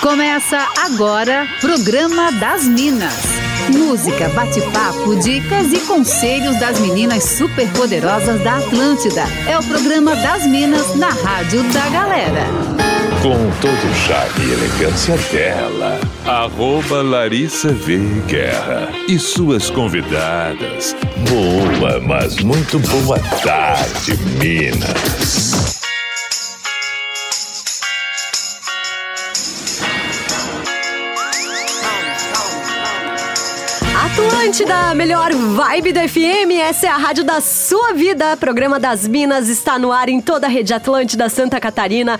Começa agora, Programa das Minas. Música, bate-papo, dicas e conselhos das meninas superpoderosas da Atlântida. É o Programa das Minas na Rádio da Galera. Com todo o charme e elegância dela, arroba Larissa V. Guerra e suas convidadas. Boa, mas muito boa tarde, Minas. Atlântida, melhor vibe da FM, essa é a rádio da sua vida. Programa das Minas está no ar em toda a rede Atlântida Santa Catarina.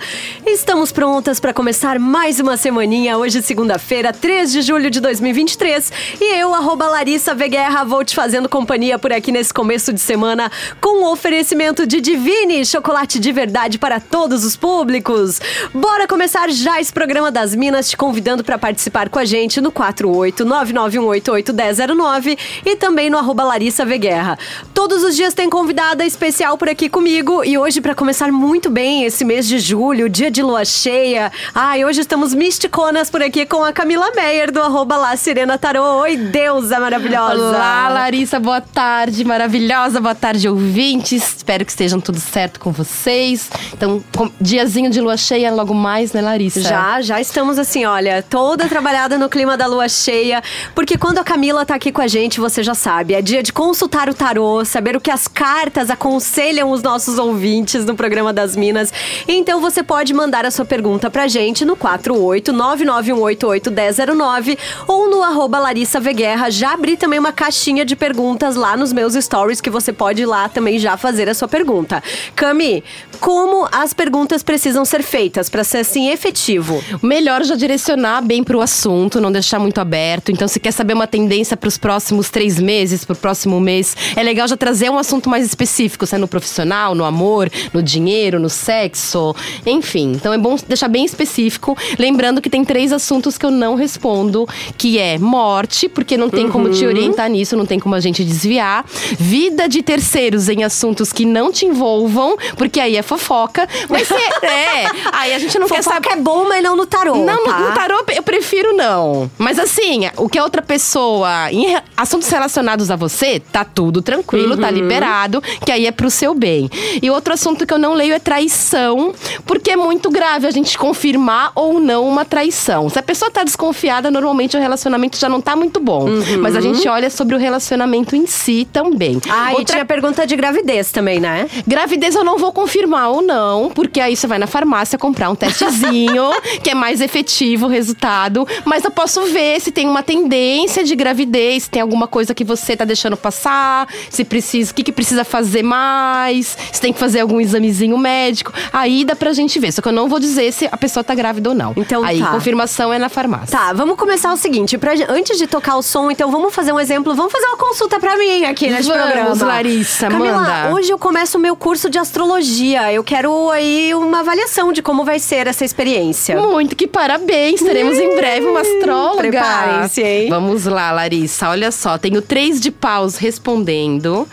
Estamos prontas para começar mais uma semaninha. Hoje, segunda-feira, 3 de julho de 2023. E eu, arroba Larissa Veguerra, vou te fazendo companhia por aqui nesse começo de semana com o oferecimento de Divine, chocolate de verdade para todos os públicos. Bora começar já esse programa das Minas, te convidando para participar com a gente no 48 9918810 09 e também no arroba Larissa Veguerra. Todos os dias tem convidada especial por aqui comigo e hoje para começar muito bem esse mês de julho, dia de lua cheia. Ai, hoje estamos misticonas por aqui com a Camila Meyer do arroba lá Sirena Tarô. Oi, deusa maravilhosa. Olá, Larissa, boa tarde, maravilhosa, boa tarde, ouvintes. Espero que estejam tudo certo com vocês. Então, diazinho de lua cheia logo mais, né, Larissa? Já, já estamos assim, olha, toda trabalhada no clima da lua cheia, porque quando a Camila tá aqui com a gente, você já sabe. É dia de consultar o tarô, saber o que as cartas aconselham os nossos ouvintes no programa das Minas. Então você pode mandar a sua pergunta pra gente no 48991881009 ou no arroba Larissa Veguerra. Já abri também uma caixinha de perguntas lá nos meus stories que você pode ir lá também já fazer a sua pergunta. Cami, como as perguntas precisam ser feitas para ser assim efetivo? Melhor já direcionar bem pro assunto, não deixar muito aberto. Então, se quer saber uma tendência para os próximos três meses, para o próximo mês, é legal já trazer um assunto mais específico, se é no profissional, no amor, no dinheiro, no sexo, enfim. Então é bom deixar bem específico. Lembrando que tem três assuntos que eu não respondo, que é morte, porque não tem uhum. como te uhum. orientar nisso, não tem como a gente desviar. Vida de terceiros em assuntos que não te envolvam, porque aí é fofoca. Mas é, aí a gente não fofoca quer saber. é bom, mas não no tarô. Não, tá? no, no tarô eu prefiro não. Mas assim, o que a outra pessoa em assuntos relacionados a você, tá tudo tranquilo, tá uhum. tá liberado, que aí é pro seu bem. E outro assunto que eu não leio é traição, porque é muito grave a gente confirmar ou não uma traição. Se a pessoa tá desconfiada, normalmente o relacionamento já não tá muito bom. Uhum. Mas a gente olha sobre o relacionamento em si também. Ah, Outra... e tinha pergunta de gravidez também, né? Gravidez eu não vou confirmar ou não, porque aí você vai na farmácia comprar um testezinho, que é mais efetivo o resultado. Mas eu posso ver se tem uma tendência de gravidez, se tem alguma coisa que você tá deixando passar, se precisa, o que, que precisa fazer mais, se tem que fazer algum examezinho médico. Aí dá pra gente ver. Só que eu não vou dizer se a pessoa tá grávida ou não. Então Aí tá. confirmação é na farmácia. Tá, vamos começar o seguinte. Pra, antes de tocar o som, então vamos fazer um exemplo. Vamos fazer uma consulta pra mim aqui nesse vamos, programa. Larissa, Camila, manda. hoje eu começo o meu curso de astrologia. Eu quero aí uma avaliação de como vai ser essa experiência. Muito que parabéns. Teremos em breve uma astróloga. Preparem-se, hein? Vamos lá, Larissa. Olha só, tenho três de paus respondendo.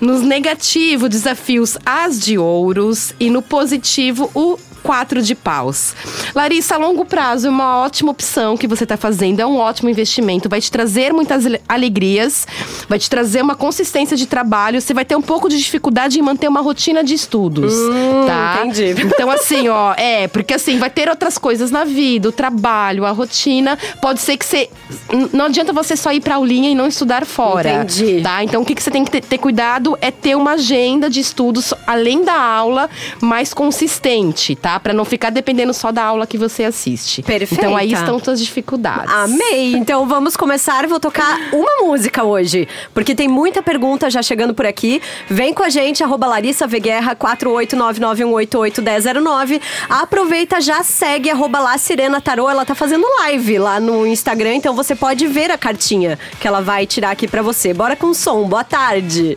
Nos negativo, desafios as de ouros. E no positivo, o quatro de paus. Larissa, a longo prazo é uma ótima opção que você está fazendo, é um ótimo investimento, vai te trazer muitas alegrias, vai te trazer uma consistência de trabalho, você vai ter um pouco de dificuldade em manter uma rotina de estudos, hum, tá? Entendi. Então assim, ó, é, porque assim, vai ter outras coisas na vida, o trabalho, a rotina, pode ser que você não adianta você só ir para aulinha e não estudar fora. Entendi. Tá? Então o que, que você tem que ter, ter cuidado é ter uma agenda de estudos além da aula mais consistente, tá? Para não ficar dependendo só da aula que você assiste. Perfeito. Então aí estão suas dificuldades. Amei. Então vamos começar. Vou tocar uma música hoje, porque tem muita pergunta já chegando por aqui. Vem com a gente, arroba Larissa Veguerra, 48991881009. Aproveita, já segue, arroba lá Sirena Tarô. Ela tá fazendo live lá no Instagram, então você pode ver a cartinha que ela vai tirar aqui para você. Bora com o som. Boa tarde.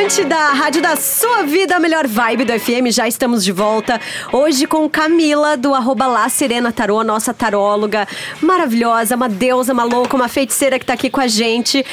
Atlântida, a rádio da sua vida, a melhor vibe do FM. Já estamos de volta. Hoje com Camila, do arroba lá Serena Tarô, nossa taróloga maravilhosa, uma deusa, uma louca, uma feiticeira que tá aqui com a gente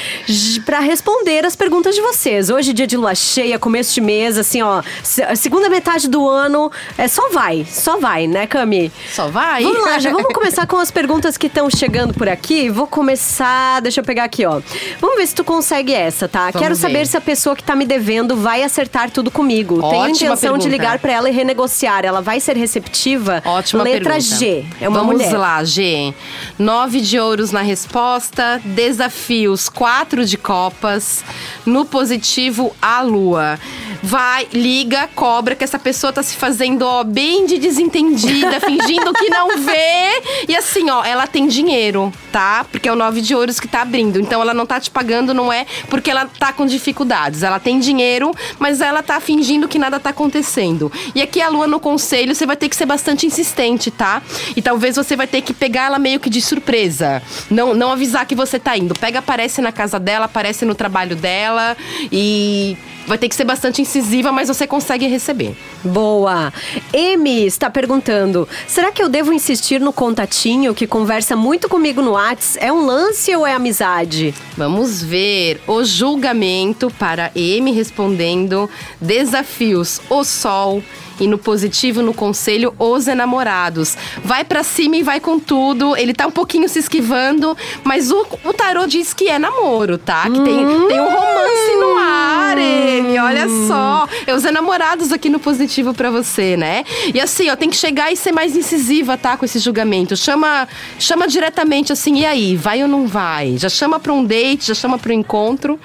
pra responder as perguntas de vocês. Hoje, dia de lua cheia, começo de mês, assim, ó. se- a segunda metade do ano, é só vai, só vai, né, Cami? Só vai. Vamos lá, já vamos começar com as perguntas que estão chegando por aqui. Vou começar, deixa eu pegar aqui, ó. Vamos ver se tu consegue essa, tá? Quero ver. saber se a pessoa que tá me devendo vai acertar tudo comigo. Tenho Ótima intenção de pergunta. ligar pra ela e renegociar. Ela vai ser receptiva? Ótima Letra pergunta. G. É uma Vamos mulher. lá, G. Nove de ouros na resposta, desafios, quatro de copas, no positivo, a lua. Vai, liga, cobra, que essa pessoa tá se fazendo, ó, bem de desentendida, fingindo que não vê. E assim, ó, ela tem dinheiro, tá? Porque é o nove de ouros que tá abrindo. Então ela não tá te pagando, não é porque ela tá com dificuldades. Ela tem dinheiro, mas ela tá fingindo que nada tá acontecendo. E aqui a lua no conselho, você vai ter que ser bastante insistente, tá? E talvez você vai ter que pegar ela meio que de surpresa. Não, não avisar que você tá indo. Pega, aparece na casa dela, aparece no trabalho dela e vai ter que ser bastante incisiva, mas você consegue receber. Boa. M está perguntando: será que eu devo insistir no contatinho que conversa muito comigo no Whats? É um lance ou é amizade? Vamos ver o julgamento para M respondendo desafios o sol e no positivo no conselho os enamorados. Vai pra cima e vai com tudo. Ele tá um pouquinho se esquivando, mas o, o tarô diz que é namoro, tá? Que tem, tem um romance no ar, M. Olha só. É os enamorados aqui no positivo pra você, né? E assim, ó, tem que chegar e ser mais incisiva, tá? Com esse julgamento. Chama, chama diretamente assim, e aí, vai ou não vai? Já chama pra um date, já chama pra um encontro.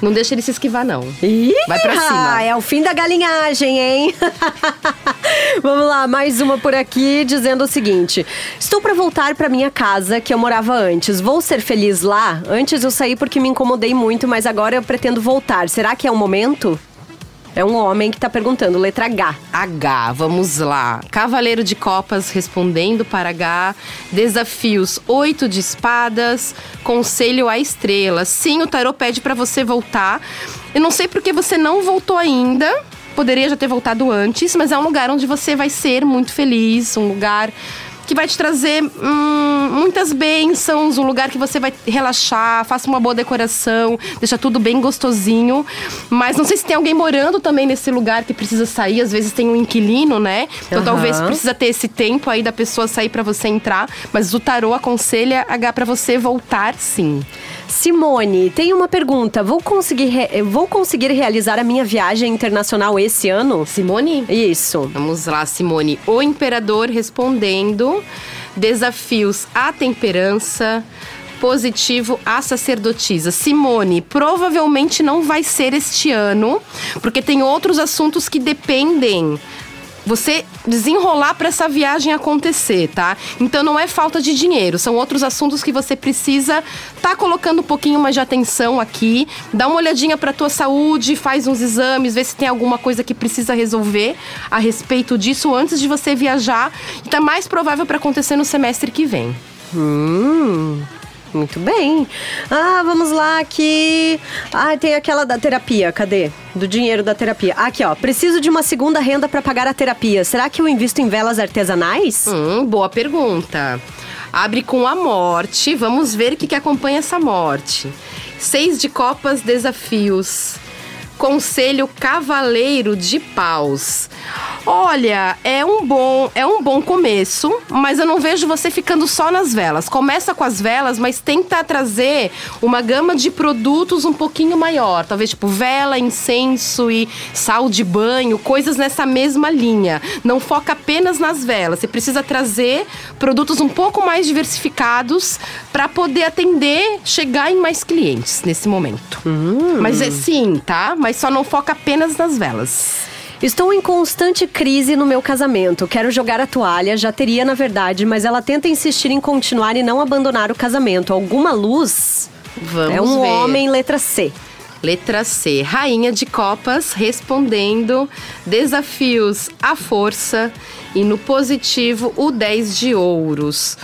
Não deixa ele se esquivar, não. Ih, Vai pra cima. É o fim da galinhagem, hein? Vamos lá, mais uma por aqui dizendo o seguinte: Estou para voltar para minha casa que eu morava antes. Vou ser feliz lá? Antes eu saí porque me incomodei muito, mas agora eu pretendo voltar. Será que é o momento? É um homem que tá perguntando, letra H. H, vamos lá. Cavaleiro de Copas respondendo para H. Desafios: oito de espadas. Conselho à estrela. Sim, o tarô pede para você voltar. Eu não sei porque você não voltou ainda. Poderia já ter voltado antes, mas é um lugar onde você vai ser muito feliz, um lugar que vai te trazer hum, muitas bênçãos, um lugar que você vai relaxar, faça uma boa decoração, deixa tudo bem gostosinho. Mas não sei se tem alguém morando também nesse lugar que precisa sair, às vezes tem um inquilino, né? Então Aham. talvez precisa ter esse tempo aí da pessoa sair pra você entrar, mas o tarô aconselha H pra você voltar sim. Simone, tem uma pergunta. Vou conseguir, re- vou conseguir realizar a minha viagem internacional esse ano? Simone? Isso. Vamos lá, Simone. O imperador respondendo: desafios à temperança. Positivo à sacerdotisa. Simone, provavelmente não vai ser este ano, porque tem outros assuntos que dependem você desenrolar para essa viagem acontecer, tá? Então não é falta de dinheiro, são outros assuntos que você precisa tá colocando um pouquinho mais de atenção aqui, dá uma olhadinha para tua saúde, faz uns exames, vê se tem alguma coisa que precisa resolver a respeito disso antes de você viajar, e tá mais provável para acontecer no semestre que vem. Hum, muito bem. Ah, vamos lá aqui. Ah, tem aquela da terapia. Cadê? Do dinheiro da terapia. Aqui, ó. Preciso de uma segunda renda para pagar a terapia. Será que eu invisto em velas artesanais? Hum, boa pergunta. Abre com a morte. Vamos ver o que, que acompanha essa morte. Seis de copas, desafios. Conselho Cavaleiro de Paus. Olha, é um bom, é um bom começo, mas eu não vejo você ficando só nas velas. Começa com as velas, mas tenta trazer uma gama de produtos um pouquinho maior, talvez tipo vela, incenso e sal de banho, coisas nessa mesma linha. Não foca apenas nas velas. Você precisa trazer produtos um pouco mais diversificados para poder atender, chegar em mais clientes nesse momento. Mas é sim, tá? Mas só não foca apenas nas velas. Estou em constante crise no meu casamento. Quero jogar a toalha, já teria na verdade, mas ela tenta insistir em continuar e não abandonar o casamento. Alguma luz? Vamos é um ver. homem, letra C. Letra C, Rainha de Copas respondendo desafios à força e no positivo o 10 de ouros.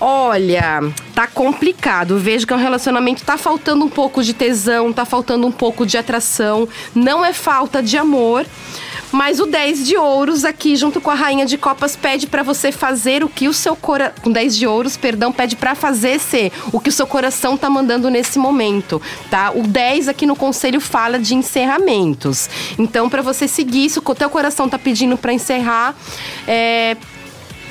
Olha, tá complicado. Vejo que é um relacionamento tá faltando um pouco de tesão, tá faltando um pouco de atração. Não é falta de amor. Mas o 10 de ouros aqui, junto com a rainha de copas, pede pra você fazer o que o seu coração. Com 10 de ouros, perdão, pede pra fazer ser o que o seu coração tá mandando nesse momento, tá? O 10 aqui no conselho fala de encerramentos. Então, pra você seguir isso, o teu coração tá pedindo pra encerrar, é,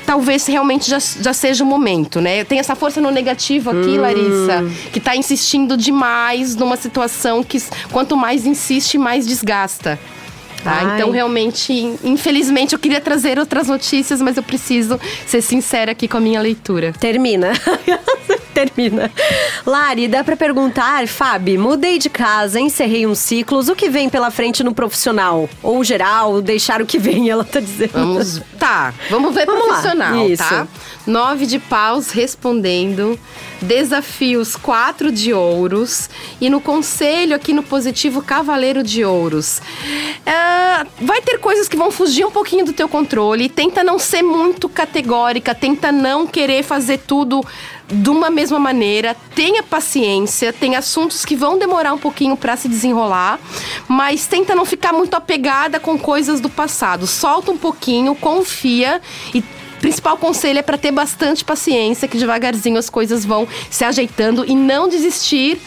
talvez realmente já, já seja o momento, né? Tem essa força no negativo aqui, Larissa, que tá insistindo demais numa situação que quanto mais insiste, mais desgasta. Tá? Ai. Então, realmente, infelizmente, eu queria trazer outras notícias, mas eu preciso ser sincera aqui com a minha leitura. Termina. Termina. Lari, dá pra perguntar, Fábio, mudei de casa, encerrei uns ciclos, o que vem pela frente no profissional? Ou geral, deixar o que vem, ela tá dizendo. Vamos. Tá, vamos ver Vamos lá, profissional, isso. tá? Nove de paus respondendo. Desafios, quatro de ouros. E no conselho, aqui no positivo, cavaleiro de ouros. É, vai ter coisas que vão fugir um pouquinho do teu controle. Tenta não ser muito categórica, tenta não querer fazer tudo de uma mesma maneira. Tenha paciência, tem assuntos que vão demorar um pouquinho pra se desenrolar, mas tenta não ficar muito apegada com coisas do passado. Solta um pouquinho, confia e principal conselho é para ter bastante paciência, que devagarzinho as coisas vão se ajeitando e não desistir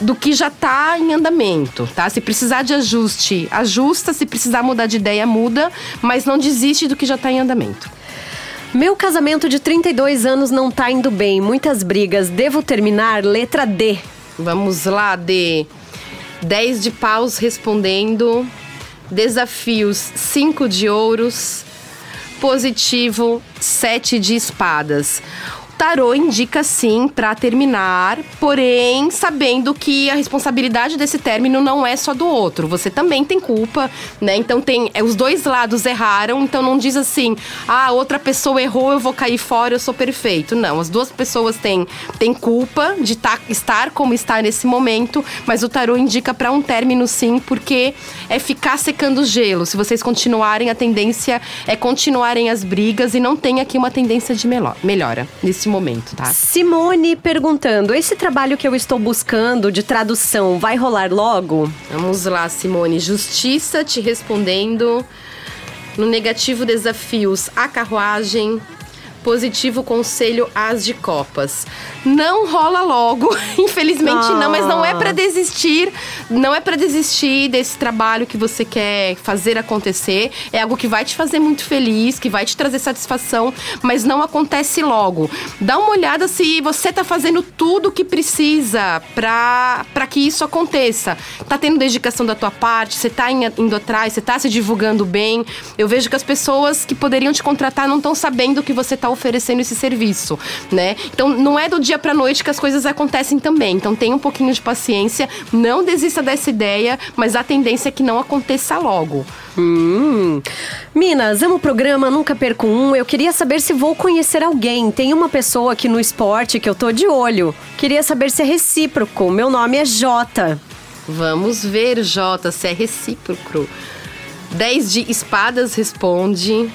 do que já tá em andamento, tá? Se precisar de ajuste, ajusta, se precisar mudar de ideia, muda, mas não desiste do que já tá em andamento. Meu casamento de 32 anos não tá indo bem, muitas brigas, devo terminar? Letra D. Vamos lá, de 10 de paus respondendo. Desafios 5 de ouros. Positivo 7 de espadas. Tarô indica sim pra terminar, porém sabendo que a responsabilidade desse término não é só do outro. Você também tem culpa, né? Então tem é, os dois lados erraram, então não diz assim: "Ah, outra pessoa errou, eu vou cair fora, eu sou perfeito". Não, as duas pessoas têm, têm culpa de tá, estar como está nesse momento, mas o tarô indica pra um término sim, porque é ficar secando gelo. Se vocês continuarem, a tendência é continuarem as brigas e não tem aqui uma tendência de melhora nesse momento, tá? Simone perguntando: esse trabalho que eu estou buscando de tradução vai rolar logo? Vamos lá, Simone. Justiça te respondendo. No negativo, desafios, a carruagem. Positivo, conselho, as de copas. Não rola logo, infelizmente não, mas não é pra desistir. Não é pra desistir desse trabalho que você quer fazer acontecer. É algo que vai te fazer muito feliz, que vai te trazer satisfação, mas não acontece logo. Dá uma olhada se você tá fazendo tudo o que precisa pra que isso aconteça. Tá tendo dedicação da tua parte, você tá in- indo atrás, você tá se divulgando bem. Eu vejo que as pessoas que poderiam te contratar não estão sabendo que você tá oferecendo esse serviço, né? Então não é do dia pra noite que as coisas acontecem também. Então tenha um pouquinho de paciência, não desista dessa ideia, mas a tendência é que não aconteça logo. Hum. Minas, amo o programa, nunca perco um. Eu queria saber se vou conhecer alguém. Tem uma pessoa aqui no esporte que eu tô de olho. Queria saber se é recíproco. Meu nome é Jota. Vamos ver, Jota, se é recíproco. 10 de espadas responde.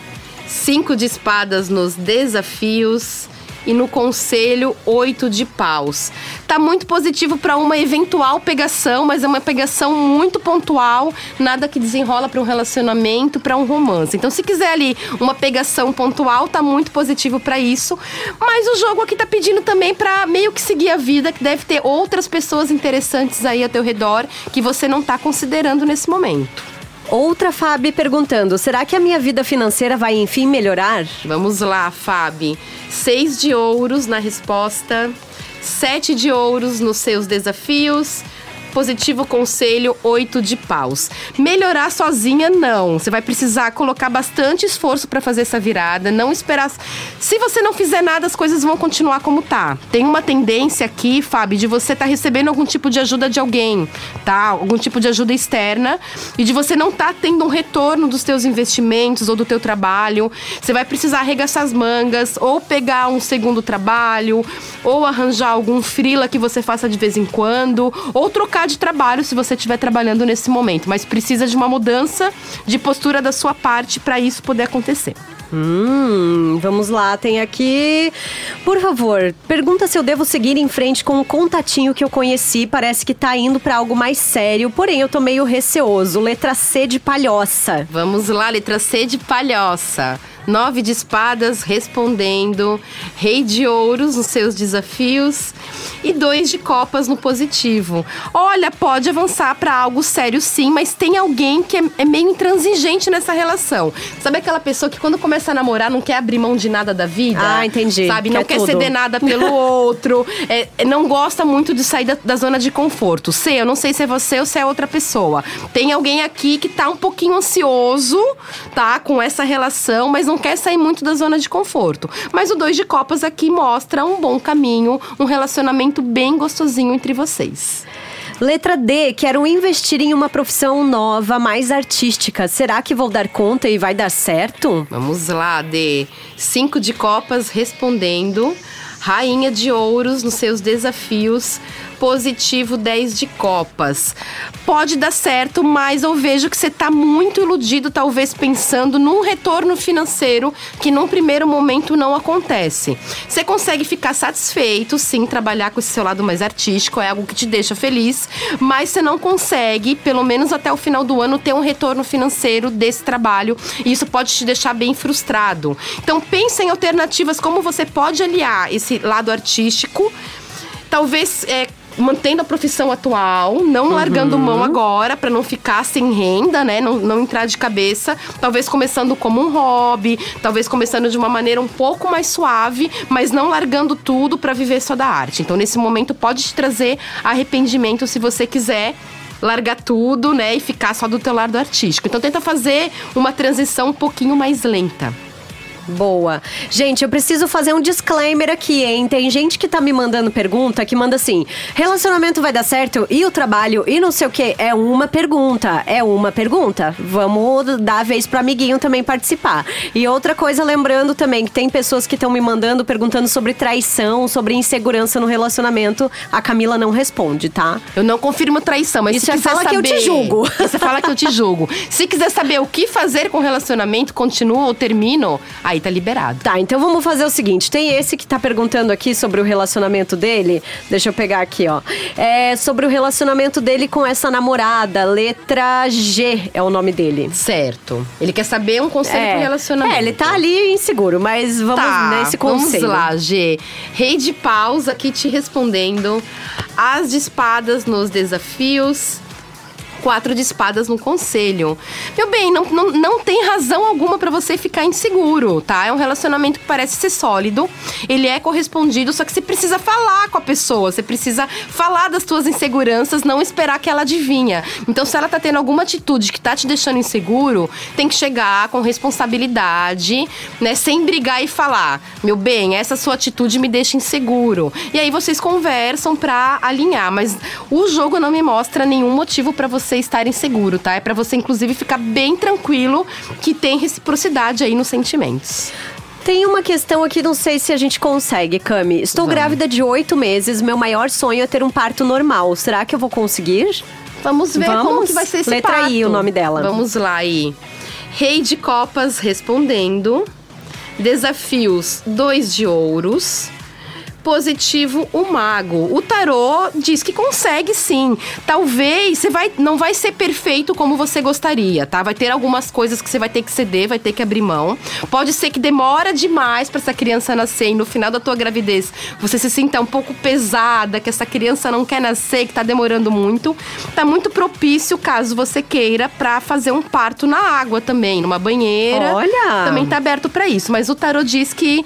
5 de espadas nos desafios. E no conselho, 8 de paus. Tá muito positivo para uma eventual pegação, mas é uma pegação muito pontual, nada que desenrola para um relacionamento, para um romance. Então, se quiser ali uma pegação pontual, tá muito positivo para isso. Mas o jogo aqui tá pedindo também para meio que seguir a vida, que deve ter outras pessoas interessantes aí ao teu redor que você não tá considerando nesse momento. Outra Fábio perguntando: será que a minha vida financeira vai enfim melhorar? Vamos lá, Fábio. Seis de ouros na resposta, sete de ouros nos seus desafios. Positivo conselho, oito de paus. Melhorar sozinha, não. Você vai precisar colocar bastante esforço para fazer essa virada. Não esperar. Se você não fizer nada, as coisas vão continuar como tá. Tem uma tendência aqui, Fábio, de você estar recebendo algum tipo de ajuda de alguém, tá? Algum tipo de ajuda externa e de você não estar tendo um retorno dos teus investimentos ou do teu trabalho. Você vai precisar arregaçar as mangas ou pegar um segundo trabalho ou arranjar algum frila que você faça de vez em quando ou trocar de trabalho se você estiver trabalhando nesse momento, mas precisa de uma mudança de postura da sua parte para isso poder acontecer. Hum, vamos lá, tem aqui. Por favor, pergunta se eu devo seguir em frente com um contatinho que eu conheci. Parece que tá indo pra algo mais sério, porém eu tô meio receoso. Letra C de palhoça. Vamos lá, letra C de palhoça. Nove de espadas respondendo. Rei de ouros nos seus desafios. E dois de copas no positivo. Olha, pode avançar pra algo sério sim, mas tem alguém que é, é meio intransigente nessa relação. Sabe aquela pessoa que quando começa a namorar não quer abrir mão de nada da vida? Ah, entendi. Sabe? Não Quer quer ceder nada pelo outro. É, é, não gosta muito de sair da, da zona de conforto. Sei, eu não sei se é você ou se é outra pessoa. Tem alguém aqui que tá um pouquinho ansioso, tá? Com essa relação, mas não quer sair muito da zona de conforto. Mas o dois de copas aqui mostra um bom caminho, um relacionamento bem gostosinho entre vocês. Letra D, quero investir em uma profissão nova, mais artística. Será que vou dar conta e vai dar certo? Vamos lá, D. Cinco de copas respondendo. Rainha de ouros nos seus desafios. Positivo 10 de copas. Pode dar certo, mas eu vejo que você tá muito iludido, talvez pensando num retorno financeiro que num primeiro momento não acontece. Você consegue ficar satisfeito, sim, trabalhar com esse seu lado mais artístico, é algo que te deixa feliz, mas você não consegue, pelo menos até o final do ano, ter um retorno financeiro desse trabalho. E isso pode te deixar bem frustrado. Então pense em alternativas como você pode aliar esse lado artístico, talvez é, mantendo a profissão atual, não largando mão agora para não ficar sem renda, né? Não, não entrar de cabeça. Talvez começando como um hobby, talvez começando de uma maneira um pouco mais suave, mas não largando tudo para viver só da arte. Então, nesse momento, pode te trazer arrependimento se você quiser largar tudo, né, e ficar só do teu lado artístico. Então tenta fazer uma transição um pouquinho mais lenta. Boa. Gente, eu preciso fazer um disclaimer aqui, hein? Tem gente que tá me mandando pergunta que manda assim: relacionamento vai dar certo e o trabalho e não sei o quê. É uma pergunta. É uma pergunta. Vamos dar a vez pro amiguinho também participar. E outra coisa, lembrando também que tem pessoas que estão me mandando perguntando sobre traição, sobre insegurança no relacionamento. A Camila não responde, tá? Eu não confirmo traição, mas Isso se é quiser fala que eu saber, te julgo. Você fala que eu te julgo. Se quiser saber o que fazer com o relacionamento, continuo ou termino, aí tá liberado. Tá, então vamos fazer o seguinte: tem esse que tá perguntando aqui sobre o relacionamento dele. Deixa eu pegar aqui, ó. É sobre o relacionamento dele com essa namorada. Letra G é o nome dele. Certo. Ele quer saber um conselho pro relacionamento. É, ele tá ali inseguro, mas vamos Tá, nesse conselho. Vamos lá, G. Rei de paus aqui te respondendo. As de espadas nos desafios. Quatro de espadas no conselho. Meu bem, não, não, não tem razão alguma pra você ficar inseguro, tá? É um relacionamento que parece ser sólido. Ele é correspondido, só que você precisa falar com a pessoa. Você precisa falar das suas inseguranças, não esperar que ela adivinha. Então, se ela tá tendo alguma atitude que tá te deixando inseguro, tem que chegar com responsabilidade, né? Sem brigar e falar: Meu bem, essa sua atitude me deixa inseguro. E aí vocês conversam pra alinhar. Mas o jogo não me mostra nenhum motivo pra você estar inseguro, tá? É pra você, inclusive, ficar bem tranquilo que tem reciprocidade aí nos sentimentos. Tem uma questão aqui, não sei se a gente consegue, Cami. Estou grávida de oito meses, meu maior sonho é ter um parto normal. Será que eu vou conseguir? Vamos ver Vamos? como que vai ser esse Letra parto. I, o nome dela. Vamos lá aí. Rei de copas respondendo. Desafios, dois de ouros. Positivo, o mago. O tarô diz que consegue sim. Talvez você vai, não vai ser perfeito como você gostaria, tá? Vai ter algumas coisas que você vai ter que ceder, vai ter que abrir mão. Pode ser que demora demais para essa criança nascer e no final da tua gravidez você se sinta um pouco pesada, que essa criança não quer nascer, que tá demorando muito. Tá muito propício caso você queira para fazer um parto na água também, numa banheira. Olha! Também tá aberto para isso, mas o tarô diz que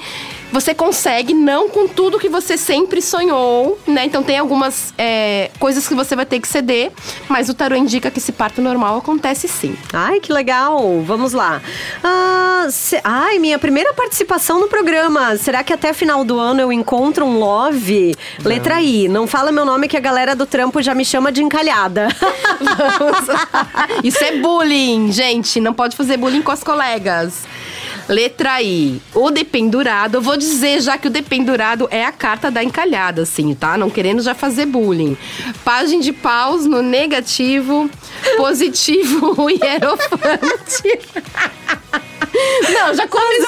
você consegue, não com tudo que você sempre sonhou, né? Então tem algumas é, coisas que você vai ter que ceder, mas o tarô indica que esse parto normal acontece sim. Ai, que legal. Vamos lá. Ah, se- Ai, minha primeira participação no programa. Será que até final do ano eu encontro um love? Letra I. Não fala meu nome que a galera do trampo já me chama de encalhada. Isso é bullying, gente. Não pode fazer bullying com as colegas. Letra I. O dependurado. Eu vou dizer já que o dependurado é a carta da encalhada, assim, tá? Não querendo já fazer bullying. Página de paus no negativo. Positivo, hierofante. Não, já começou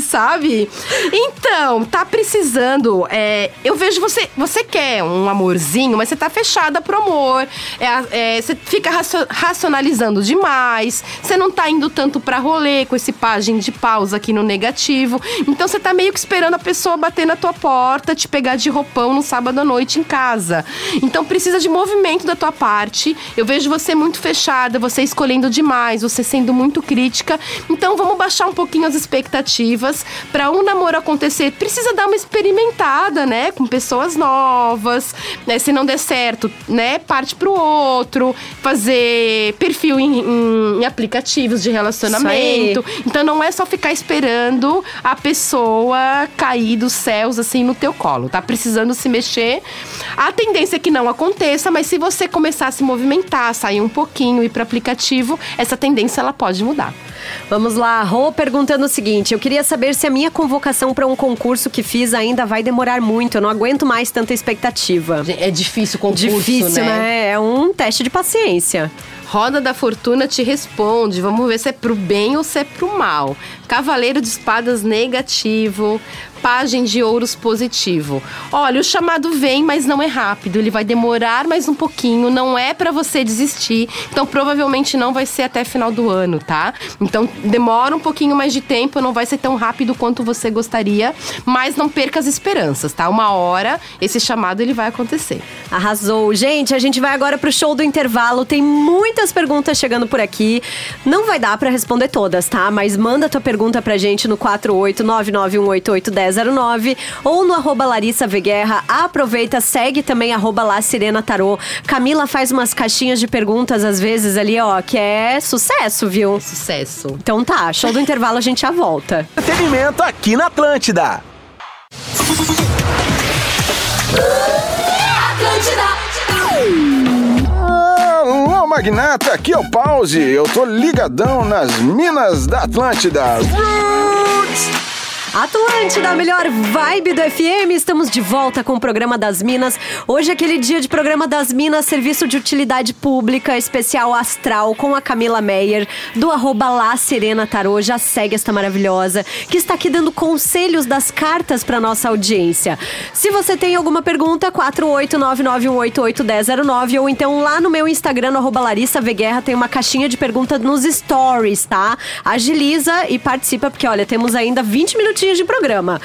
sabe? Então, tá precisando. é, eu vejo você. Você quer um amorzinho, mas você tá fechada pro amor. É, é, você fica racio- racionalizando demais. Você não tá indo tanto pra rolê com esse página de pausa aqui no negativo. Então você tá meio que esperando a pessoa bater na tua porta, te pegar de roupão no sábado à noite em casa. Então precisa de movimento da tua parte. Eu vejo você muito fechada, você escolhendo demais, você sendo muito crítica. Então vamos baixar um pouquinho as expectativas para um namoro acontecer. Precisa dar uma experimentada, né, com pessoas novas. Né? Se não der certo, né, parte pro outro, fazer perfil em, em- em aplicativos de relacionamento. Então não é só ficar esperando a pessoa cair dos céus assim no teu colo. Tá precisando se mexer. A tendência é que não aconteça, mas se você começar a se movimentar, sair um pouquinho, ir para aplicativo, essa tendência ela pode mudar. Vamos lá, Rô perguntando o seguinte: eu queria saber se a minha convocação para um concurso que fiz ainda vai demorar muito. Eu não aguento mais tanta expectativa. É difícil o concurso, Difícil, né? É um teste de paciência. Roda da Fortuna te responde. Vamos ver se é pro bem ou se é pro mal. Cavaleiro de Espadas negativo. Pagem de Ouros positivo. Olha, o chamado vem, mas não é rápido. Ele vai demorar mais um pouquinho. Não é pra você desistir. Então, provavelmente não vai ser até final do ano, tá? Então, demora um pouquinho mais de tempo. Não vai ser tão rápido quanto você gostaria. Mas não perca as esperanças, tá? Uma hora esse chamado ele vai acontecer. Arrasou. Gente, a gente vai agora pro show do intervalo. Tem muitas perguntas chegando por aqui. Não vai dar pra responder todas, tá? Mas manda tua pergunta pra gente no 48991881010 1009 ou no arroba Larissa Veguerra. Aproveita, segue também arroba lá Sirena Tarô. Camila faz umas caixinhas de perguntas às vezes ali, ó, que é sucesso, viu? Sucesso. Então tá, show do intervalo, a gente já volta. Entretenimento aqui na Atlântida. Alô, magnata, aqui é o Pause. Eu tô ligadão nas minas da Atlântida. Atlântida, a melhor vibe do FM. Estamos de volta com o programa das Minas. Hoje é aquele dia de programa das Minas, serviço de utilidade pública, especial astral com a Camila Meyer, do arroba lá Serena Tarô. Já segue esta maravilhosa, que está aqui dando conselhos das cartas para nossa audiência. Se você tem alguma pergunta, 48991881009 ou então lá no meu Instagram, no arroba Larissa Veguerra, tem uma caixinha de perguntas nos stories, tá? Agiliza e participa, porque olha, temos ainda 20 minutinhos de programa.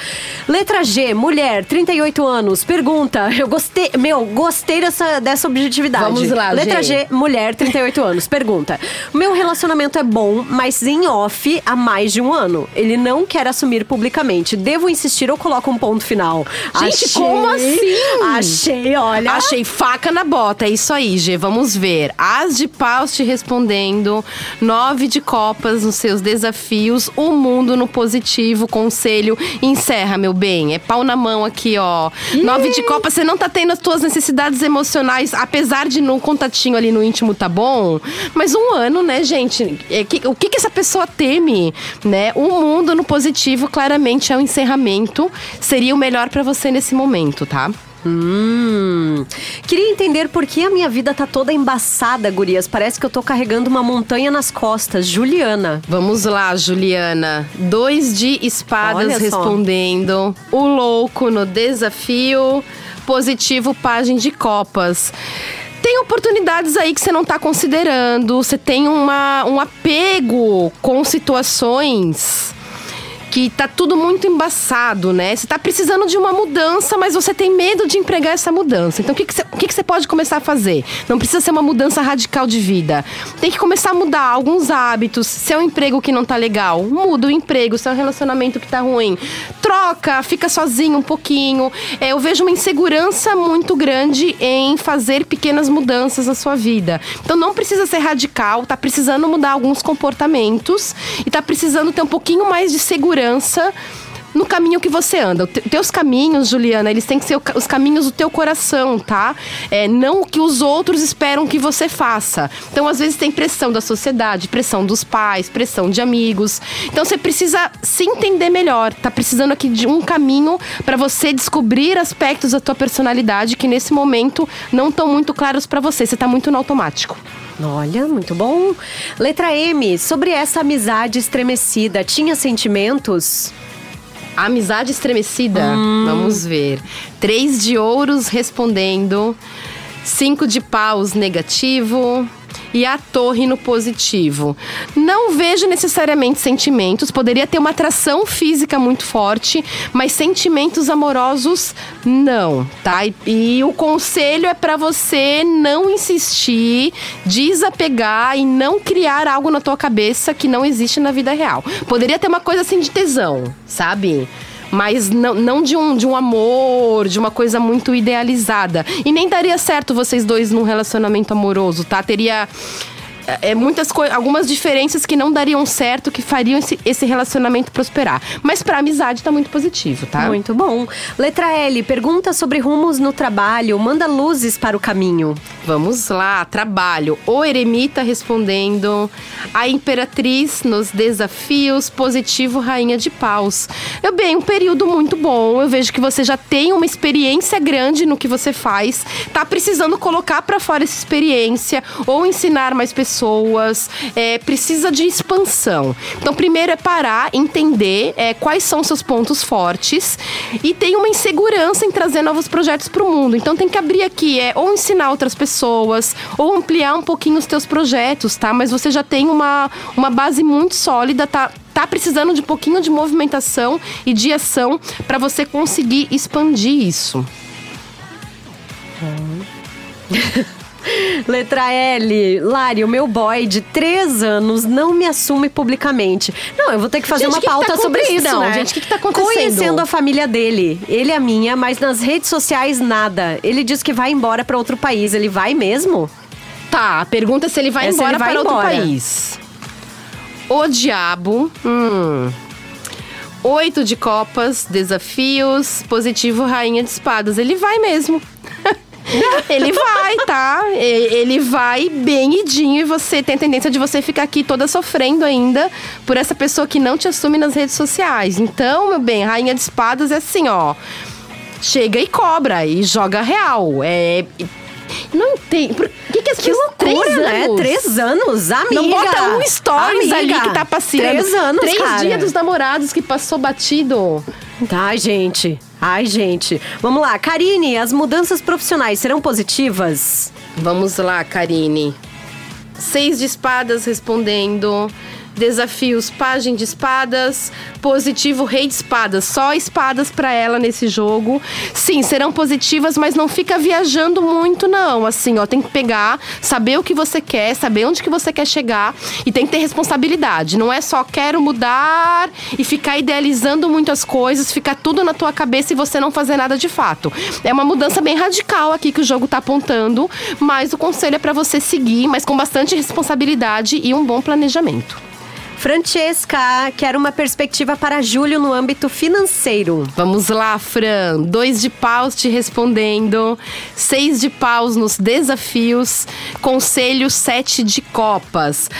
Letra G, mulher, 38 anos, pergunta. Eu gostei, meu, gostei dessa, dessa objetividade. Vamos lá, Letra G. G, mulher, 38 anos, pergunta. Meu relacionamento é bom, mas em off há mais de um ano. Ele não quer assumir publicamente. Devo insistir ou coloco um ponto final? Gente, como assim? Achei, olha. Achei faca na bota, é isso aí, G. Vamos ver. As de paus te respondendo, nove de copas nos seus desafios, o mundo no positivo, conselho. Encerra, meu bem. É pau na mão aqui, ó. Nove de copas, você não tá tendo as tuas necessidades emocionais, apesar de no contatinho ali no íntimo tá bom. Mas um ano, né, gente? É que- o que, que essa pessoa teme, né? O mundo no positivo, claramente, é o encerramento. Seria o melhor pra você nesse momento, tá? Hum. Queria entender por que a minha vida tá toda embaçada, gurias. Parece que eu tô carregando uma montanha nas costas. Juliana. Vamos lá, Juliana. Dois de espadas respondendo. O louco no desafio. Positivo, página de copas. Tem oportunidades aí que você não tá considerando. Você tem uma, um apego com situações que tá tudo muito embaçado, né? Você tá precisando de uma mudança, mas você tem medo de empregar essa mudança. Então, o que, que, você, que, que pode começar a fazer? Não precisa ser uma mudança radical de vida. Tem que começar a mudar alguns hábitos. Se é um emprego que não tá legal, muda o emprego. Se é um relacionamento que tá ruim, troca, fica sozinho um pouquinho. É, eu vejo uma insegurança muito grande em fazer pequenas mudanças na sua vida. Então, não precisa ser radical, tá precisando mudar alguns comportamentos e tá precisando ter um pouquinho mais de segurança segurança no caminho que você anda. Teus caminhos, Juliana, eles têm que ser os caminhos do teu coração, tá? É, não o que os outros esperam que você faça. Então, às vezes, tem pressão da sociedade, pressão dos pais, pressão de amigos. Então, você precisa se entender melhor. Tá precisando aqui de um caminho para você descobrir aspectos da tua personalidade que, nesse momento, não estão muito claros para você. Você tá muito no automático. Olha, muito bom. Letra M, sobre essa amizade estremecida, tinha sentimentos? Amizade estremecida. Vamos ver. Três de ouros respondendo. Cinco de paus negativo. E a torre no positivo. Não vejo necessariamente sentimentos. Poderia ter uma atração física muito forte, mas sentimentos amorosos não, tá? E, e o conselho é pra você não insistir, desapegar e não criar algo na tua cabeça que não existe na vida real. Poderia ter uma coisa assim de tesão, sabe? Mas não, não de, um, de um amor, de uma coisa muito idealizada. E nem daria certo vocês dois num relacionamento amoroso, tá? Teria. É, muitas coisas, algumas diferenças que não dariam certo, que fariam esse, esse relacionamento prosperar. Mas pra amizade tá muito positivo, tá? Muito bom. Letra L, pergunta sobre rumos no trabalho, manda luzes para o caminho. Vamos lá, trabalho. O eremita respondendo. A imperatriz nos desafios. Positivo, rainha de paus. Eu bem, um período muito bom. Eu vejo que você já tem uma experiência grande no que você faz. Tá precisando colocar pra fora essa experiência ou ensinar mais pessoas. É, precisa de expansão. Então, primeiro é parar, entender é, quais são seus pontos fortes e tem uma insegurança em trazer novos projetos para o mundo. Então, tem que abrir aqui, é ou ensinar outras pessoas ou ampliar um pouquinho os teus projetos, tá? Mas você já tem uma, uma base muito sólida, tá? Tá precisando de um pouquinho de movimentação e de ação para você conseguir expandir isso. Letra L. Lari, o meu boy de três anos não me assume publicamente. Não, eu vou ter que fazer Gente, uma que que pauta tá sobre isso, acontecendo? né? Gente, que que tá acontecendo? Conhecendo a família dele. Ele é a minha, mas nas redes sociais nada. Ele diz que vai embora pra outro país. Ele vai mesmo? Tá, a pergunta é se ele vai É embora ele vai para outro embora. país. O diabo. Hum. Oito de copas, desafios, positivo, rainha de espadas. Ele vai mesmo. ele vai, tá? Ele vai bem idinho e você tem a tendência de você ficar aqui toda sofrendo ainda por essa pessoa que não te assume nas redes sociais. Então, meu bem, rainha de espadas é assim, ó. Chega e cobra e joga real. É. Não entendo. Por que, que as Que pessoas. loucura, três né? anos? Três anos, amiga. Não bota um stories ali Amiga, que tá passeando. Três anos, Três cara. dias dos namorados que passou batido. Ai, gente. Ai, gente. Vamos lá. Karine, as mudanças profissionais serão positivas? Vamos lá, Karine. Seis de espadas respondendo. Desafios, página de espadas. Positivo, rei de espadas. Só espadas pra ela nesse jogo. Sim, serão positivas, mas não fica viajando muito, não. Assim, ó, tem que pegar, saber o que você quer, saber onde que você quer chegar. E tem que ter responsabilidade. Não é só quero mudar e ficar idealizando muitas coisas, ficar tudo na tua cabeça e você não fazer nada de fato. É uma mudança bem radical aqui que o jogo tá apontando, mas o conselho é pra você seguir, mas com bastante responsabilidade e um bom planejamento. Francesca, quero uma perspectiva para julho no âmbito financeiro. Vamos lá, Fran. Dois de paus te respondendo. Seis de paus nos desafios. Conselho sete de copas.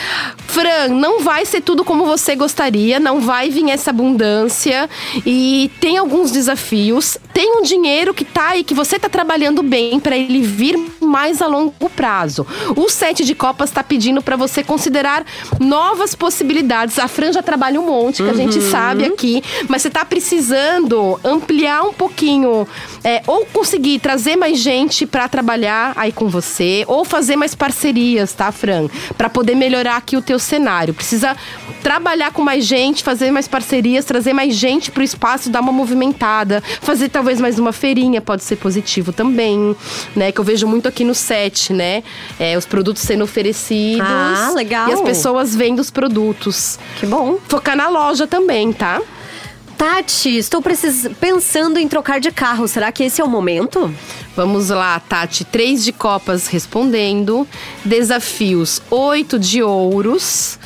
Fran, não vai ser tudo como você gostaria. Não vai vir essa abundância. E tem alguns desafios. Tem um dinheiro que tá aí, que você tá trabalhando bem para ele vir mais a longo prazo. O sete de copas tá pedindo para você considerar novas possibilidades. A Fran já trabalha um monte, que a gente sabe aqui, mas você tá precisando ampliar um pouquinho, é, ou conseguir trazer mais gente para trabalhar aí com você, ou fazer mais parcerias, tá, Fran? Para poder melhorar aqui o teu cenário. Precisa trabalhar com mais gente, fazer mais parcerias, trazer mais gente pro espaço, dar uma movimentada, fazer talvez mais uma feirinha, pode ser positivo também, né? Que eu vejo muito aqui no set, né? É, os produtos sendo oferecidos. Ah, legal. E as pessoas vendo os produtos. Que bom. Focar na loja também, tá? Tati, estou precis... pensando em trocar de carro. Será que esse é o momento? Vamos lá, Tati. Três de copas respondendo. Desafios, oito de ouros.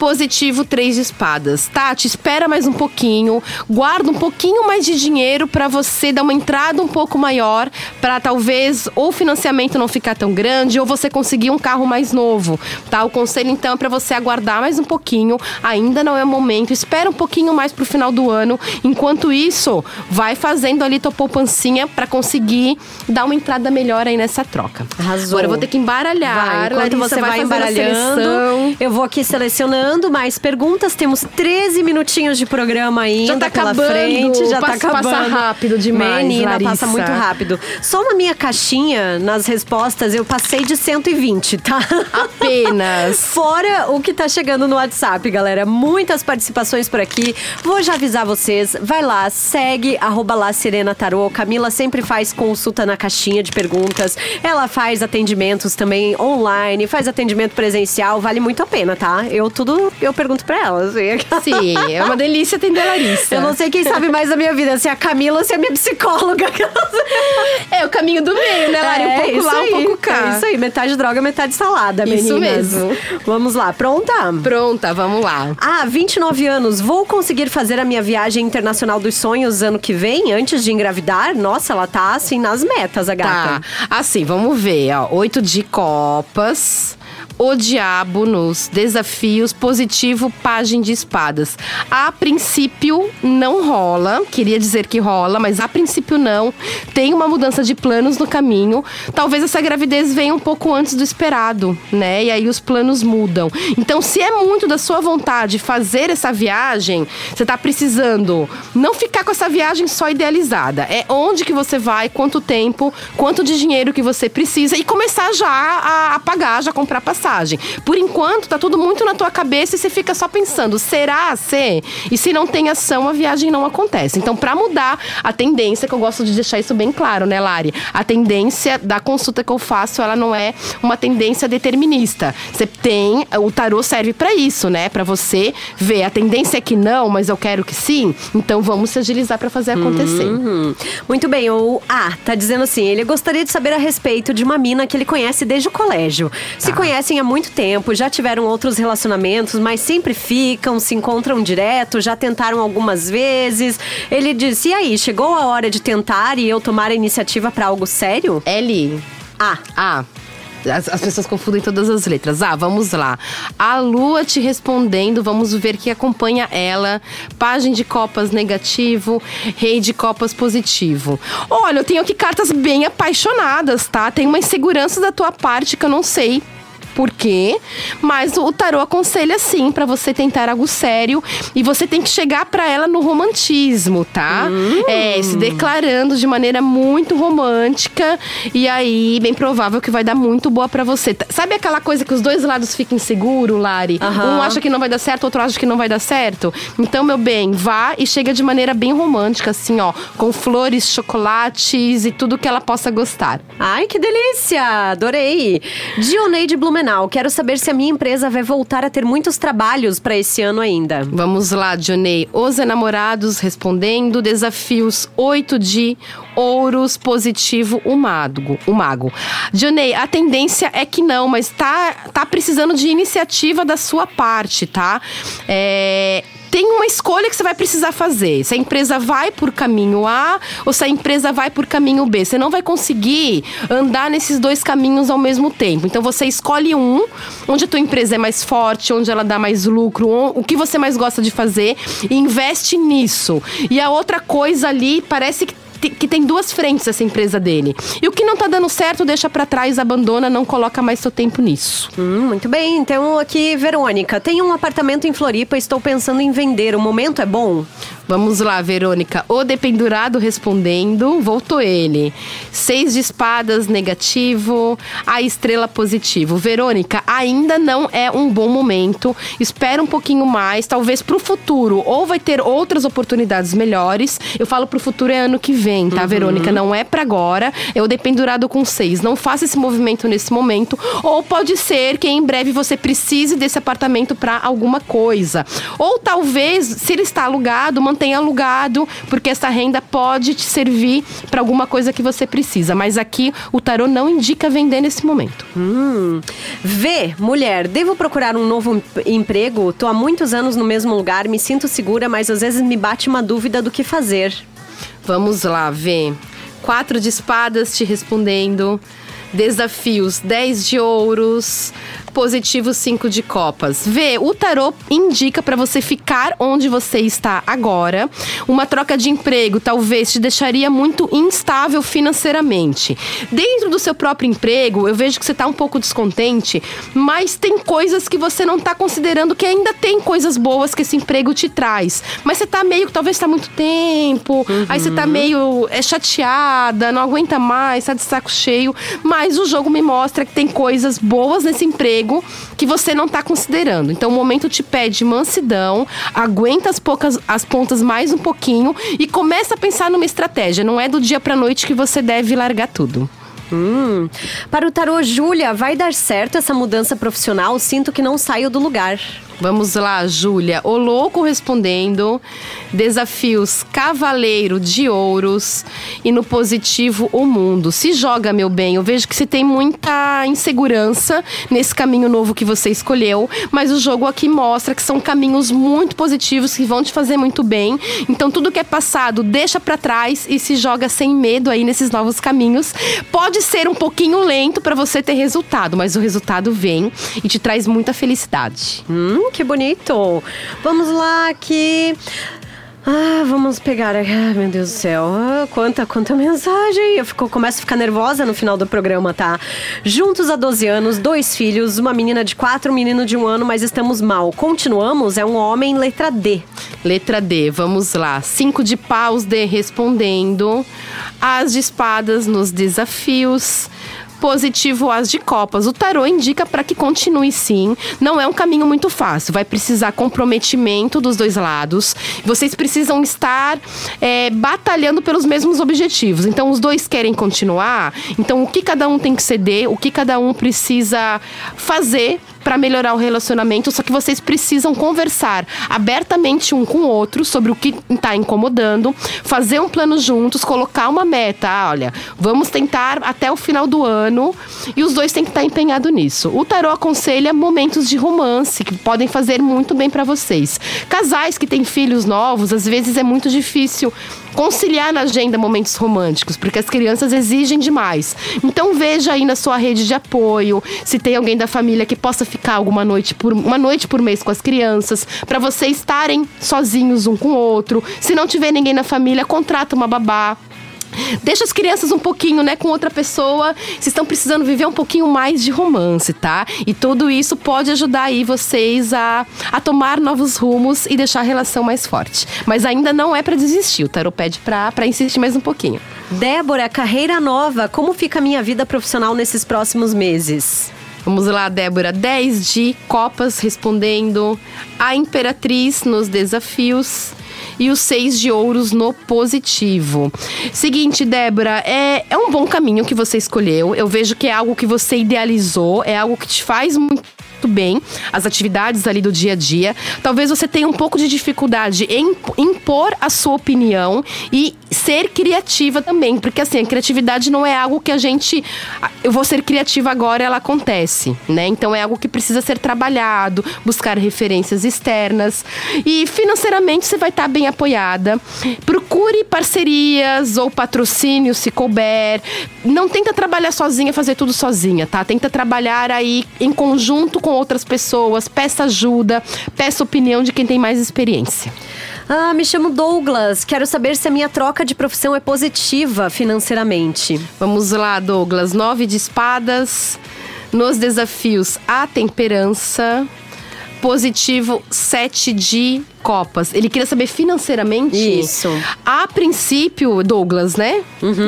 Positivo, três de espadas. Tati, espera mais um pouquinho. Guarda um pouquinho mais de dinheiro pra você dar uma entrada um pouco maior. Pra talvez ou o financiamento não ficar tão grande ou você conseguir um carro mais novo. Tá? O conselho então é pra você aguardar mais um pouquinho. Ainda não é o momento. Espera um pouquinho mais pro final do ano. Enquanto isso, vai fazendo ali tua poupancinha pra conseguir dar uma entrada melhor aí nessa troca. Arrasou. Agora eu vou ter que embaralhar. Vai, enquanto Larissa você vai, a embaralhando, eu vou aqui selecionando mais perguntas. Temos 13 minutinhos de programa ainda Já tá pela acabando. frente. Já Passa- tá acabando. passa rápido demais, Menina, Larissa. passa muito rápido. Só na minha caixinha, nas respostas, eu passei de 120, tá? Apenas. Fora o que tá chegando no WhatsApp, galera. Muitas participações por aqui. Vou já avisar vocês. Vai lá, segue arroba lá Serena Tarô. Camila sempre faz consulta na caixinha de perguntas. Ela faz atendimentos também online, faz atendimento presencial. Vale muito a pena, tá? Eu tudo, eu pergunto pra ela. Assim. Sim, é uma delícia atender a Larissa. Eu não sei quem sabe mais da minha vida, se é a Camila ou se é a minha psicóloga. É o caminho do meio, né, Lari? um pouco isso lá, aí, um pouco cá. É isso aí, metade droga, metade salada, Isso meninas. mesmo. Vamos lá, pronta? Pronta, vamos lá. Ah, 29 anos. Vou conseguir fazer a minha viagem internacional dos sonhos ano que vem, antes de engravidar? Nossa, ela tá assim nas metas, a gata. Tá. Assim, vamos ver, ó. Oito de copas. O diabo nos desafios, positivo, página de espadas. A princípio não rola, queria dizer que rola, mas a princípio não. Tem uma mudança de planos no caminho. Talvez essa gravidez venha um pouco antes do esperado, né? E aí os planos mudam. Então, se é muito da sua vontade fazer essa viagem, você tá precisando não ficar com essa viagem só idealizada. É onde que você vai, quanto tempo, quanto de dinheiro que você precisa e começar já a, a pagar, já comprar passagem Por enquanto, tá tudo muito na tua cabeça e você fica só pensando, será ser? E se não tem ação, a viagem não acontece. Então, pra mudar a tendência, que eu gosto de deixar isso bem claro, né, Lari? A tendência da consulta que eu faço, ela não é uma tendência determinista. Você tem, o tarô serve pra isso, né? Pra você ver a tendência é que não, mas eu quero que sim. Então, vamos se agilizar pra fazer acontecer. Uhum. Muito bem, o A tá dizendo assim: ele gostaria de saber a respeito de uma mina que ele conhece desde o colégio. Se conhecem há muito tempo, já tiveram outros relacionamentos, mas sempre ficam, se encontram direto, já tentaram algumas vezes. Ele disse: e aí, chegou a hora de tentar e eu tomar a iniciativa pra algo sério? L. A. Ah. As, as pessoas confundem todas as letras. Ah, vamos lá. A Lua te respondendo, vamos ver que acompanha ela. Página de copas negativo, rei de copas positivo. Olha, eu tenho aqui cartas bem apaixonadas, tá? Tem uma insegurança da tua parte que eu não sei por quê, mas o tarô aconselha sim pra você tentar algo sério e você tem que chegar pra ela no romantismo, tá? É, se declarando de maneira muito romântica e aí bem provável que vai dar muito boa pra você. Sabe aquela coisa que os dois lados ficam inseguros, Lari? Aham. Um acha que não vai dar certo, outro acha que não vai dar certo. Então, meu bem, vá e chega de maneira bem romântica, assim, ó, com flores, chocolates e tudo que ela possa gostar. Ai, que delícia! Adorei! Dioneide Blumenau, quero saber se a minha empresa vai voltar a ter muitos trabalhos pra esse ano ainda. Vamos lá, Dionei. Os enamorados respondendo. Desafios 8 de ouros positivo, o mago. O mago. A tendência é que não, mas tá, tá precisando de iniciativa da sua parte, tá? É, tem uma escolha que você vai precisar fazer. Se a empresa vai por caminho A ou se a empresa vai por caminho B. Você não vai conseguir andar nesses dois caminhos ao mesmo tempo. Então você escolhe um, onde a tua empresa é mais forte, onde ela dá mais lucro, o que você mais gosta de fazer e investe nisso. E a outra coisa ali parece que que tem duas frentes essa empresa dele. E o que não tá dando certo, deixa pra trás, abandona, não coloca mais seu tempo nisso. Hum, muito bem, então aqui, Verônica, tenho um apartamento em Floripa, estou pensando em vender. O momento é bom? Vamos lá, Verônica. O dependurado respondendo, voltou ele. Seis de espadas, negativo. A estrela, positivo. Verônica, ainda não é um bom momento. Espera um pouquinho mais, talvez pro futuro. Ou vai ter outras oportunidades melhores. Eu falo pro futuro é ano que vem, tá, Verônica? Não é pra agora. É o dependurado com seis. Não faça esse movimento nesse momento. Ou pode ser que em breve você precise desse apartamento pra alguma coisa. Ou talvez, se ele está alugado, mantenha alugado, porque essa renda pode te servir pra alguma coisa que você precisa. Mas aqui o tarô não indica vender nesse momento. Hum. V, mulher, devo procurar um novo em- emprego? Tô há muitos anos no mesmo lugar, me sinto segura, mas às vezes me bate uma dúvida do que fazer. Vamos lá, ver. Quatro de espadas te respondendo. Desafios, 10 de ouros. Positivo, 5 de copas. Vê, o tarô indica pra você ficar onde você está agora. Uma troca de emprego talvez te deixaria muito instável financeiramente. Dentro do seu próprio emprego, eu vejo que você tá um pouco descontente, mas tem coisas que você não tá considerando que ainda tem coisas boas que esse emprego te traz. Mas você tá meio que talvez tá muito tempo, aí você tá meio é, chateada, não aguenta mais, tá de saco cheio. Mas o jogo me mostra que tem coisas boas nesse emprego que você não tá considerando. Então o momento te pede mansidão, aguenta as, poucas, as pontas mais um pouquinho e começa a pensar numa estratégia. Não é do dia pra noite que você deve largar tudo. Hum. Para o tarô, Júlia, vai dar certo essa mudança profissional? Sinto que não saio do lugar. Vamos lá, Júlia. O louco respondendo. Desafios Cavaleiro de Ouros. E no positivo, o mundo. Se joga, meu bem. Eu vejo que você tem muita insegurança nesse caminho novo que você escolheu. Mas o jogo aqui mostra que são caminhos muito positivos que vão te fazer muito bem. Então, tudo que é passado, deixa pra trás e se joga sem medo aí nesses novos caminhos. Pode ser um pouquinho lento pra você ter resultado, mas o resultado vem e te traz muita felicidade. Hum, que bonito. Vamos lá que ah, vamos pegar. Ah, meu Deus do céu. Ah, quanta, quanta mensagem. Eu fico, começo a ficar nervosa no final do programa, tá? Juntos há 12 anos, dois filhos, uma menina de 4, um menino de um ano, mas estamos mal. Continuamos? É um homem, letra D. Letra D, vamos lá. Cinco de paus, D respondendo. As de espadas nos desafios. Positivo as de copas. O tarô indica para que continue sim. Não é um caminho muito fácil. Vai precisar comprometimento dos dois lados. Vocês precisam estar é, batalhando pelos mesmos objetivos. Então, os dois querem continuar. Então, o que cada um tem que ceder, o que cada um precisa fazer para melhorar o relacionamento, só que vocês precisam conversar abertamente um com o outro sobre o que está incomodando, fazer um plano juntos, colocar uma meta. Ah, olha, vamos tentar até o final do ano e os dois têm que estar empenhados nisso. O tarô aconselha momentos de romance que podem fazer muito bem para vocês. Casais que têm filhos novos, às vezes é muito difícil conciliar na agenda momentos românticos, porque as crianças exigem demais. Então veja aí na sua rede de apoio, se tem alguém da família que possa ficar alguma noite por uma noite por mês com as crianças, para vocês estarem sozinhos um com o outro. Se não tiver ninguém na família, contrata uma babá. Deixa as crianças um pouquinho, né, com outra pessoa. Vocês estão precisando viver um pouquinho mais de romance, tá? E tudo isso pode ajudar aí vocês a, a tomar novos rumos e deixar a relação mais forte. Mas ainda não é pra desistir. O tarot pede pra, pra insistir mais um pouquinho. Débora, carreira nova. Como fica a minha vida profissional nesses próximos meses? Vamos lá, Débora. 10 de copas respondendo. A imperatriz nos desafios. E os seis de ouros no positivo. Seguinte, Débora, é, é um bom caminho que você escolheu. Eu vejo que é algo que você idealizou, é algo que te faz muito bem as atividades ali do dia a dia. Talvez você tenha um pouco de dificuldade em impor a sua opinião e ser criativa também, porque assim, a criatividade não é algo que a gente eu vou ser criativa agora, ela acontece, né? Então é algo que precisa ser trabalhado, buscar referências externas e financeiramente você vai estar bem apoiada. Procure parcerias ou patrocínio se couber. Não tenta trabalhar sozinha, fazer tudo sozinha, tá? Tenta trabalhar aí em conjunto com outras pessoas, peça ajuda, peça opinião de quem tem mais experiência. Ah, me chamo Douglas. Quero saber se a minha troca de profissão é positiva financeiramente. Vamos lá, Douglas. Nove de espadas. Nos desafios, a temperança. Positivo, sete de copas. Ele queria saber financeiramente? Isso. A princípio, Douglas, né?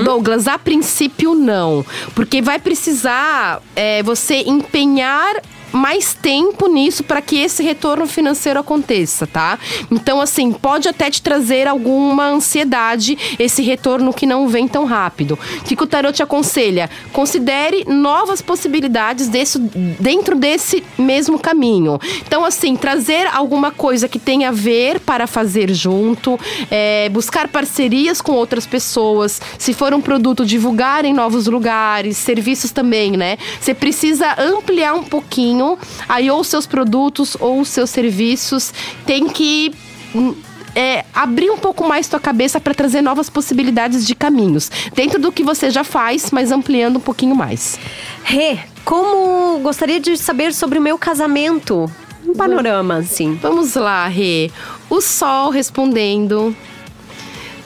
Douglas, a princípio não. Porque vai precisar é, você empenhar mais tempo nisso para que esse retorno financeiro aconteça, tá? Então, assim, pode até te trazer alguma ansiedade esse retorno que não vem tão rápido. O que o tarot te aconselha? Considere novas possibilidades desse, dentro desse mesmo caminho. Então, assim, trazer alguma coisa que tenha a ver para fazer junto, é, buscar parcerias com outras pessoas. Se for um produto, divulgar em novos lugares, serviços também, né? Você precisa ampliar um pouquinho aí ou seus produtos ou seus serviços. Tem que. hum, é, abrir um pouco mais tua cabeça para trazer novas possibilidades de caminhos. Dentro do que você já faz, mas ampliando um pouquinho mais. Rê, como gostaria de saber sobre o meu casamento? Um panorama, assim. Vamos lá, Rê. O Sol respondendo.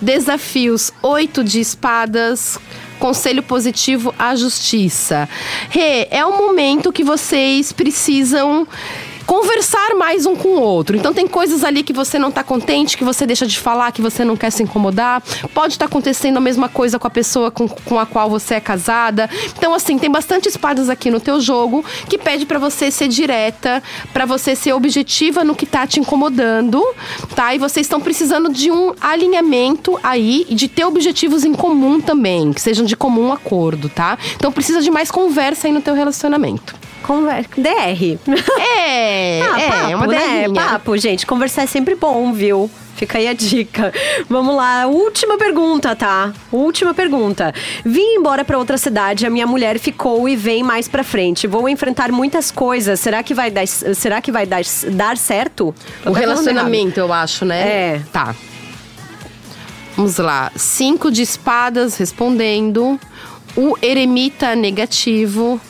Desafios: oito de espadas. Conselho positivo à justiça. Rê, é um momento que vocês precisam conversar mais um com o outro. Então tem coisas ali que você não tá contente, que você deixa de falar, que você não quer se incomodar. Pode estar acontecendo a mesma coisa com a pessoa com, com a qual você é casada. Então assim, tem bastante espadas aqui no teu jogo que pede pra você ser direta, pra você ser objetiva no que tá te incomodando, tá? E vocês estão precisando de um alinhamento aí e de ter objetivos em comum também, que sejam de comum acordo, tá? Então precisa de mais conversa aí no teu relacionamento. Conver... DR. É, Ah, é, papo, uma né? delinha. Papo, gente. Conversar é sempre bom, viu? Fica aí a dica. Vamos lá, última pergunta, tá? Última pergunta. Vim embora pra outra cidade, a minha mulher ficou e vem mais pra frente. Vou enfrentar muitas coisas. Será que vai dar, será que vai dar, dar certo? O relacionamento, eu acho, né? É. Tá. Vamos lá. Cinco de espadas respondendo. O eremita negativo.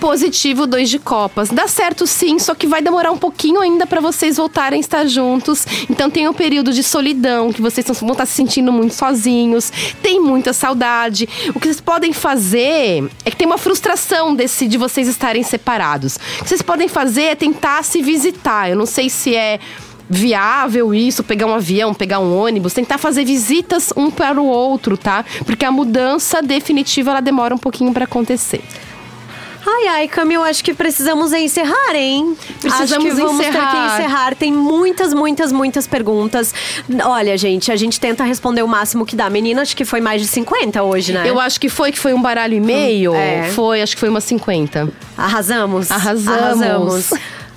Positivo, dois de copas. Dá certo sim, só que vai demorar um pouquinho ainda pra vocês voltarem a estar juntos. Então tem um período de solidão, que vocês vão estar se sentindo muito sozinhos. Tem muita saudade. O que vocês podem fazer é que tem uma frustração desse de vocês estarem separados. O que vocês podem fazer é tentar se visitar. Eu não sei se é viável isso, pegar um avião, pegar um ônibus, tentar fazer visitas um para o outro, tá? Porque a mudança definitiva ela demora um pouquinho para acontecer. Ai, ai, Cami, eu acho que precisamos encerrar, hein? Precisamos acho que vamos ter que encerrar. encerrar. Tem muitas, muitas, muitas perguntas. Olha, gente, a gente tenta responder o máximo que dá. Menina, acho que foi mais de 50 hoje, né? Eu acho que foi que foi um baralho e meio. É. Foi, acho que foi umas 50. Arrasamos? Arrasamos. Arrasamos.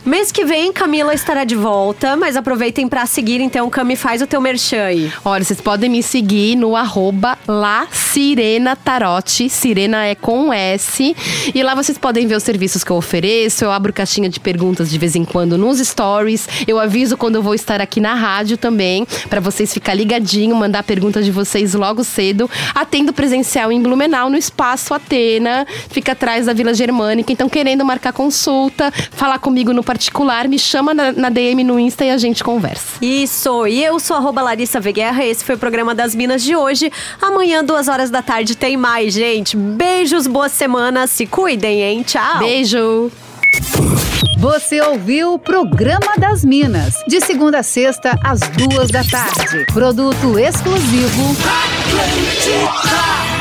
Mês que vem, Camila estará de volta, mas aproveitem pra seguir, então, Cami, faz o teu merchan aí. Olha, vocês podem me seguir no arroba La Sirena Tarote. Sirena é com S. E lá vocês podem ver os serviços que eu ofereço. Eu abro caixinha de perguntas de vez em quando nos stories. Eu aviso quando eu vou estar aqui na rádio também, pra vocês ficar ligadinho, mandar perguntas de vocês logo cedo. Atendo presencial em Blumenau, no Espaço Atena. Fica atrás da Vila Germânica. Então, querendo marcar consulta, falar comigo no particular, me chama na, na DM no Insta e a gente conversa. Isso, e eu sou arroba Larissa Veguerra, esse foi o programa das Minas de hoje. Amanhã, duas horas da tarde, tem mais, gente. Beijos, boa semana, se cuidem, hein? Tchau! Beijo! Você ouviu o Programa das Minas, de segunda a sexta, às duas da tarde. Produto exclusivo. Atlântica.